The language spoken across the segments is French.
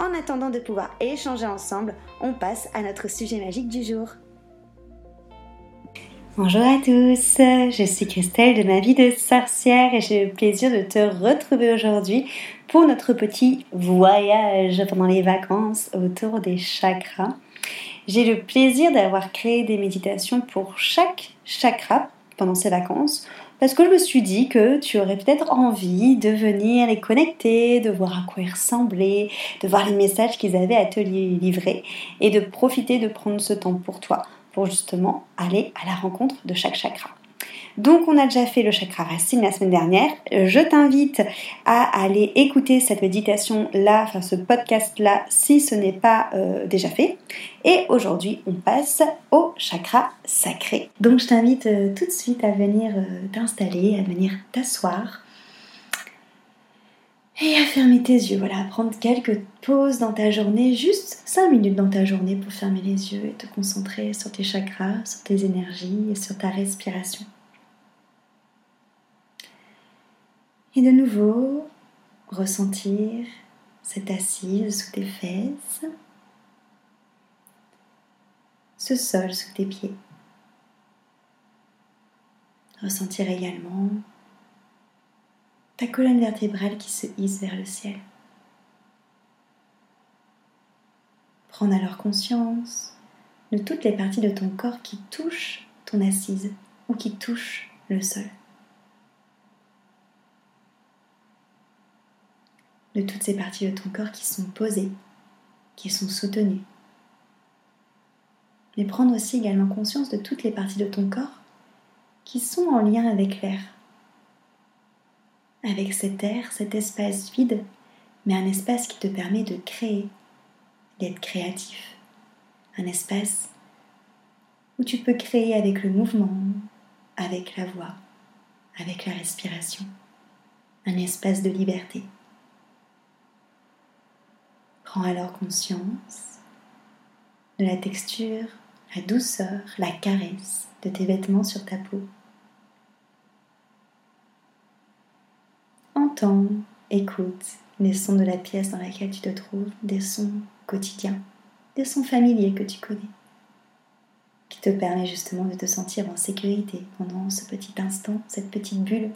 En attendant de pouvoir échanger ensemble, on passe à notre sujet magique du jour. Bonjour à tous, je suis Christelle de ma vie de sorcière et j'ai le plaisir de te retrouver aujourd'hui pour notre petit voyage pendant les vacances autour des chakras. J'ai le plaisir d'avoir créé des méditations pour chaque chakra pendant ces vacances parce que je me suis dit que tu aurais peut-être envie de venir les connecter, de voir à quoi ils ressemblaient, de voir les messages qu'ils avaient à te livrer et de profiter de prendre ce temps pour toi, pour justement aller à la rencontre de chaque chakra. Donc on a déjà fait le chakra racine la semaine dernière. Je t'invite à aller écouter cette méditation là, enfin ce podcast là, si ce n'est pas euh, déjà fait. Et aujourd'hui on passe au chakra sacré. Donc je t'invite euh, tout de suite à venir euh, t'installer, à venir t'asseoir. Et à fermer tes yeux, voilà, prendre quelques pauses dans ta journée, juste 5 minutes dans ta journée pour fermer les yeux et te concentrer sur tes chakras, sur tes énergies et sur ta respiration. Et de nouveau, ressentir cette assise sous tes fesses, ce sol sous tes pieds. Ressentir également ta colonne vertébrale qui se hisse vers le ciel. Prends alors conscience de toutes les parties de ton corps qui touchent ton assise ou qui touchent le sol. De toutes ces parties de ton corps qui sont posées, qui sont soutenues. Mais prendre aussi également conscience de toutes les parties de ton corps qui sont en lien avec l'air. Avec cet air, cet espace vide, mais un espace qui te permet de créer, d'être créatif. Un espace où tu peux créer avec le mouvement, avec la voix, avec la respiration. Un espace de liberté. Prends alors conscience de la texture, la douceur, la caresse de tes vêtements sur ta peau. Entends, écoute les sons de la pièce dans laquelle tu te trouves, des sons quotidiens, des sons familiers que tu connais, qui te permet justement de te sentir en sécurité pendant ce petit instant, cette petite bulle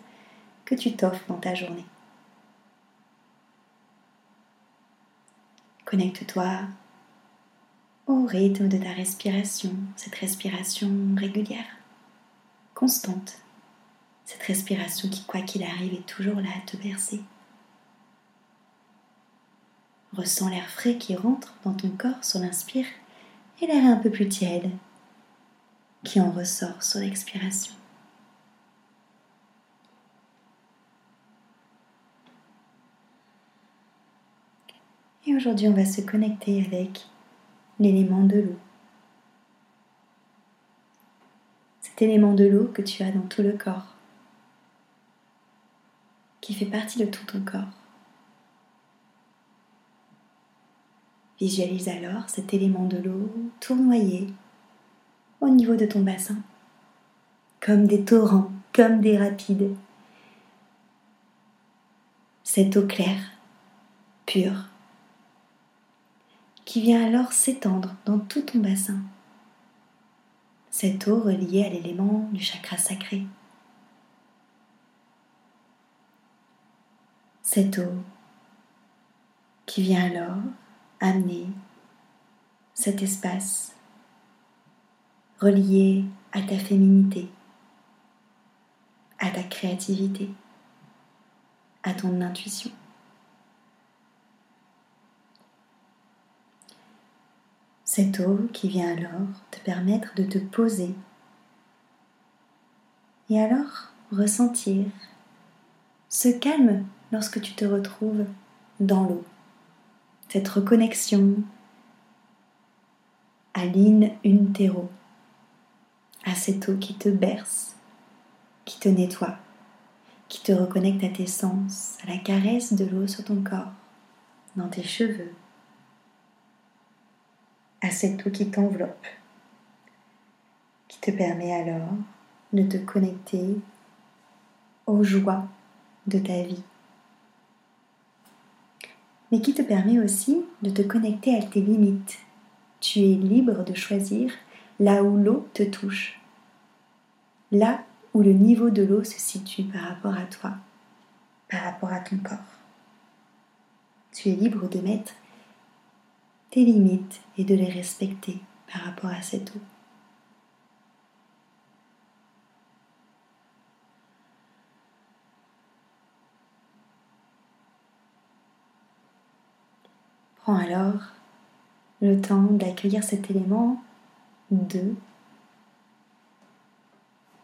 que tu t'offres dans ta journée. Connecte-toi au rythme de ta respiration, cette respiration régulière, constante, cette respiration qui, quoi qu'il arrive, est toujours là à te bercer. Ressens l'air frais qui rentre dans ton corps sur l'inspire et l'air un peu plus tiède qui en ressort sur l'expiration. Et aujourd'hui, on va se connecter avec l'élément de l'eau. Cet élément de l'eau que tu as dans tout le corps, qui fait partie de tout ton corps. Visualise alors cet élément de l'eau tournoyer au niveau de ton bassin, comme des torrents, comme des rapides, cette eau claire, pure, qui vient alors s'étendre dans tout ton bassin. Cette eau reliée à l'élément du chakra sacré. Cette eau qui vient alors amener cet espace relié à ta féminité, à ta créativité, à ton intuition. Cette eau qui vient alors te permettre de te poser et alors ressentir ce calme lorsque tu te retrouves dans l'eau. Cette reconnexion à l'in terreau, à cette eau qui te berce, qui te nettoie, qui te reconnecte à tes sens, à la caresse de l'eau sur ton corps, dans tes cheveux, à cette eau qui t'enveloppe, qui te permet alors de te connecter aux joies de ta vie, mais qui te permet aussi de te connecter à tes limites. Tu es libre de choisir là où l'eau te touche, là où le niveau de l'eau se situe par rapport à toi, par rapport à ton corps. Tu es libre de mettre tes limites et de les respecter par rapport à cette eau. Prends alors le temps d'accueillir cet élément de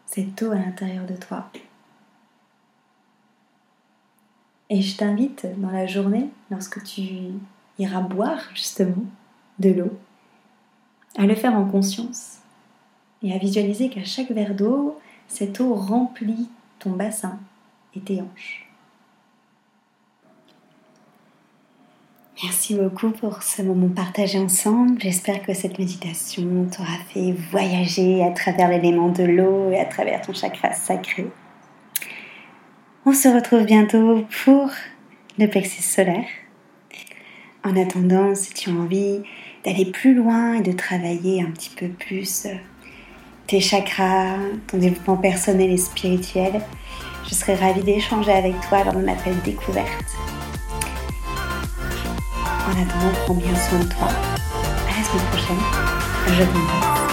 cette eau à l'intérieur de toi. Et je t'invite dans la journée, lorsque tu iras boire justement de l'eau, à le faire en conscience et à visualiser qu'à chaque verre d'eau, cette eau remplit ton bassin et tes hanches. Merci beaucoup pour ce moment partagé ensemble. J'espère que cette méditation t'aura fait voyager à travers l'élément de l'eau et à travers ton chakra sacré. On se retrouve bientôt pour le plexus solaire. En attendant, si tu as envie d'aller plus loin et de travailler un petit peu plus tes chakras, ton développement personnel et spirituel, je serai ravie d'échanger avec toi lors de mon appel découverte. En attendant, prends bien soin de toi. À la semaine prochaine. Je t'embrasse.